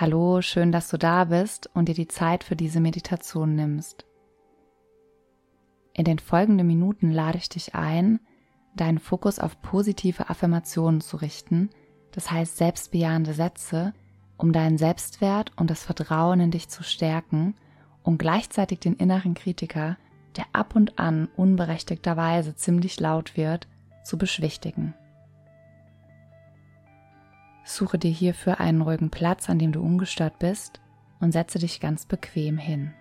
Hallo, schön, dass du da bist und dir die Zeit für diese Meditation nimmst. In den folgenden Minuten lade ich dich ein, deinen Fokus auf positive Affirmationen zu richten, das heißt selbstbejahende Sätze, um deinen Selbstwert und das Vertrauen in dich zu stärken und gleichzeitig den inneren Kritiker, der ab und an unberechtigterweise ziemlich laut wird, zu beschwichtigen. Suche dir hierfür einen ruhigen Platz, an dem du ungestört bist und setze dich ganz bequem hin.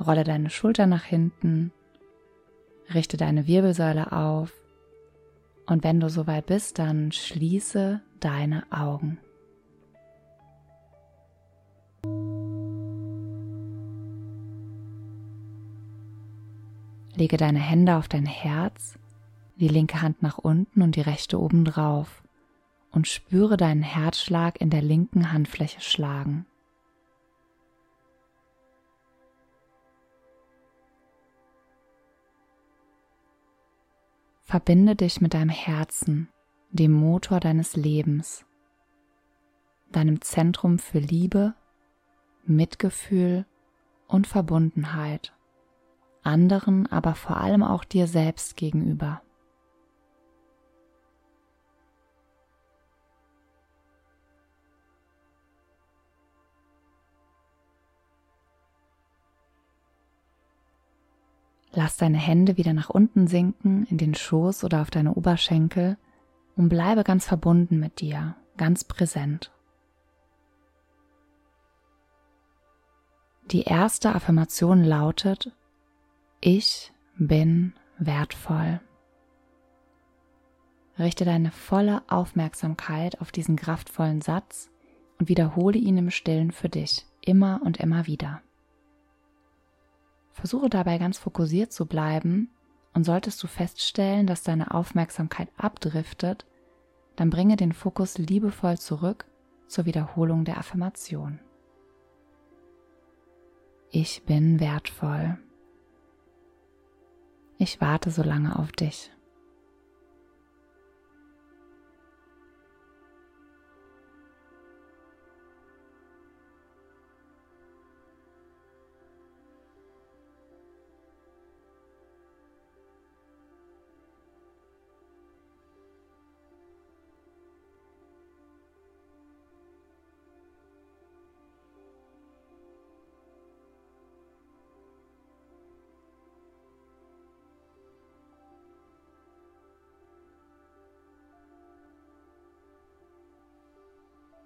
Rolle deine Schulter nach hinten, richte deine Wirbelsäule auf und wenn du soweit bist, dann schließe deine Augen. Lege deine Hände auf dein Herz, die linke Hand nach unten und die rechte oben drauf und spüre deinen Herzschlag in der linken Handfläche schlagen. Verbinde dich mit deinem Herzen, dem Motor deines Lebens, deinem Zentrum für Liebe, Mitgefühl und Verbundenheit, anderen, aber vor allem auch dir selbst gegenüber. Lass deine Hände wieder nach unten sinken in den Schoß oder auf deine Oberschenkel und bleibe ganz verbunden mit dir, ganz präsent. Die erste Affirmation lautet, ich bin wertvoll. Richte deine volle Aufmerksamkeit auf diesen kraftvollen Satz und wiederhole ihn im stillen für dich immer und immer wieder. Versuche dabei ganz fokussiert zu bleiben und solltest du feststellen, dass deine Aufmerksamkeit abdriftet, dann bringe den Fokus liebevoll zurück zur Wiederholung der Affirmation. Ich bin wertvoll. Ich warte so lange auf dich.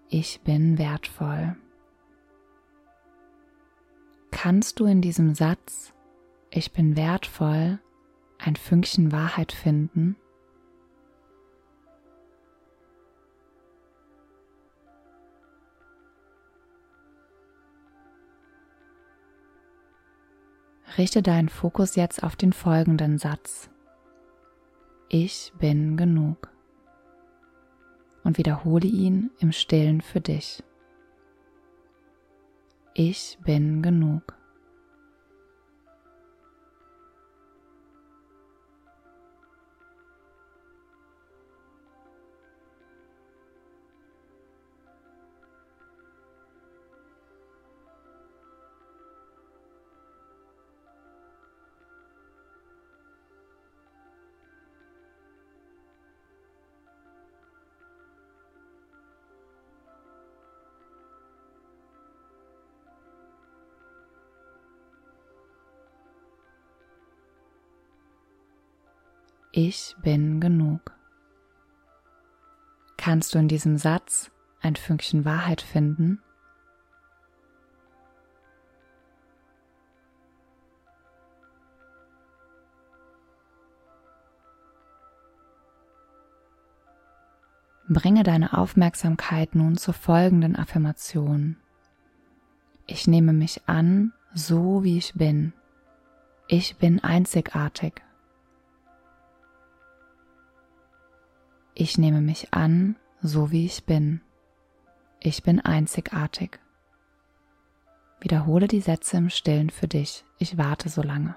Ich bin wertvoll. Kannst du in diesem Satz, ich bin wertvoll, ein Fünkchen Wahrheit finden? Richte deinen Fokus jetzt auf den folgenden Satz. Ich bin genug und wiederhole ihn im stillen für dich. Ich bin genug. Ich bin genug. Kannst du in diesem Satz ein Fünkchen Wahrheit finden? Bringe deine Aufmerksamkeit nun zur folgenden Affirmation. Ich nehme mich an, so wie ich bin. Ich bin einzigartig. Ich nehme mich an, so wie ich bin. Ich bin einzigartig. Wiederhole die Sätze im Stillen für dich. Ich warte so lange.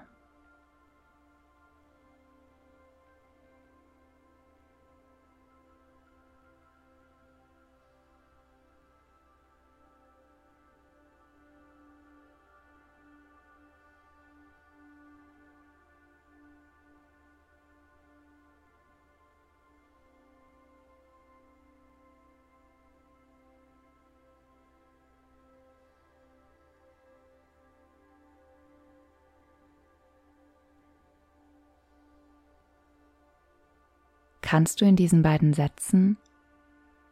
Kannst du in diesen beiden Sätzen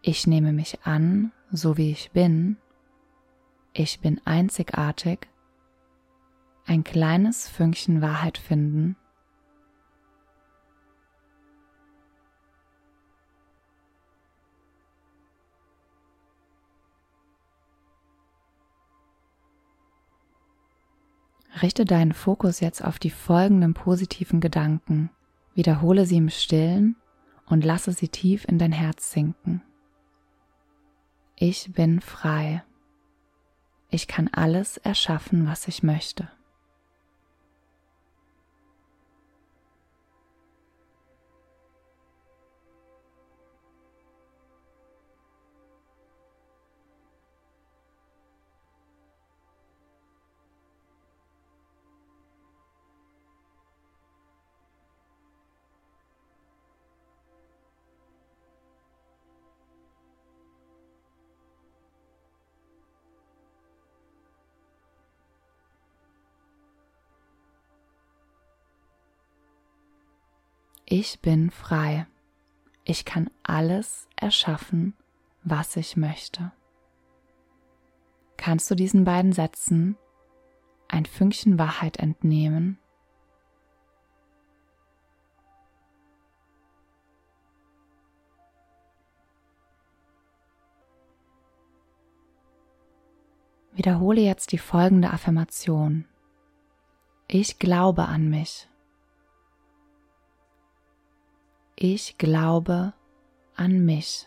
Ich nehme mich an, so wie ich bin, ich bin einzigartig, ein kleines Fünkchen Wahrheit finden? Richte deinen Fokus jetzt auf die folgenden positiven Gedanken, wiederhole sie im stillen und lasse sie tief in dein Herz sinken. Ich bin frei. Ich kann alles erschaffen, was ich möchte. Ich bin frei. Ich kann alles erschaffen, was ich möchte. Kannst du diesen beiden Sätzen ein Fünkchen Wahrheit entnehmen? Wiederhole jetzt die folgende Affirmation. Ich glaube an mich. Ich glaube an mich.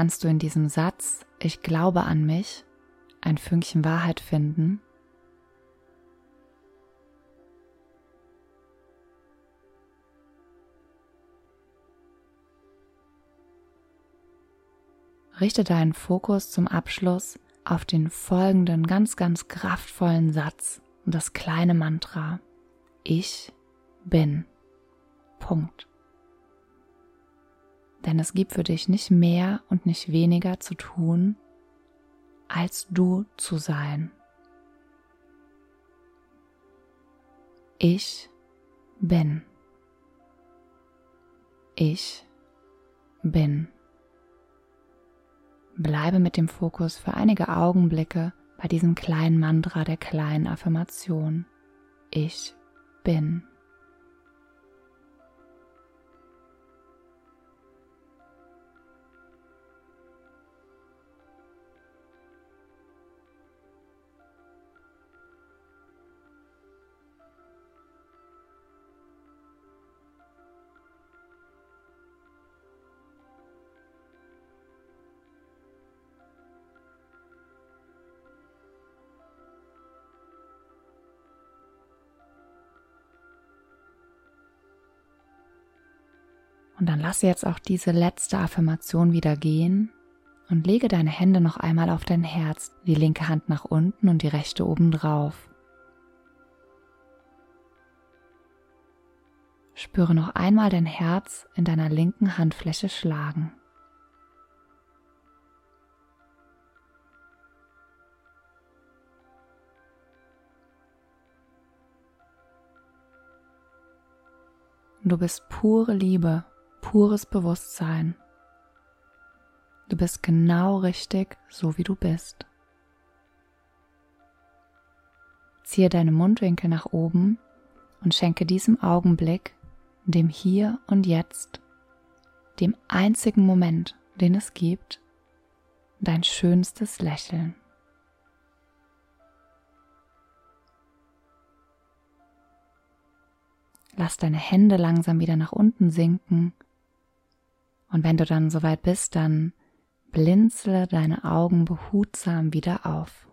Kannst du in diesem Satz, ich glaube an mich, ein Fünkchen Wahrheit finden? Richte deinen Fokus zum Abschluss auf den folgenden ganz, ganz kraftvollen Satz und das kleine Mantra. Ich bin. Punkt. Denn es gibt für dich nicht mehr und nicht weniger zu tun, als du zu sein. Ich bin. Ich bin. Bleibe mit dem Fokus für einige Augenblicke bei diesem kleinen Mantra der kleinen Affirmation. Ich bin. Und dann lasse jetzt auch diese letzte Affirmation wieder gehen und lege deine Hände noch einmal auf dein Herz, die linke Hand nach unten und die rechte oben drauf. Spüre noch einmal dein Herz in deiner linken Handfläche schlagen. Du bist pure Liebe pures Bewusstsein. Du bist genau richtig, so wie du bist. Ziehe deine Mundwinkel nach oben und schenke diesem Augenblick, dem Hier und Jetzt, dem einzigen Moment, den es gibt, dein schönstes Lächeln. Lass deine Hände langsam wieder nach unten sinken und wenn du dann soweit bist, dann blinzle deine Augen behutsam wieder auf.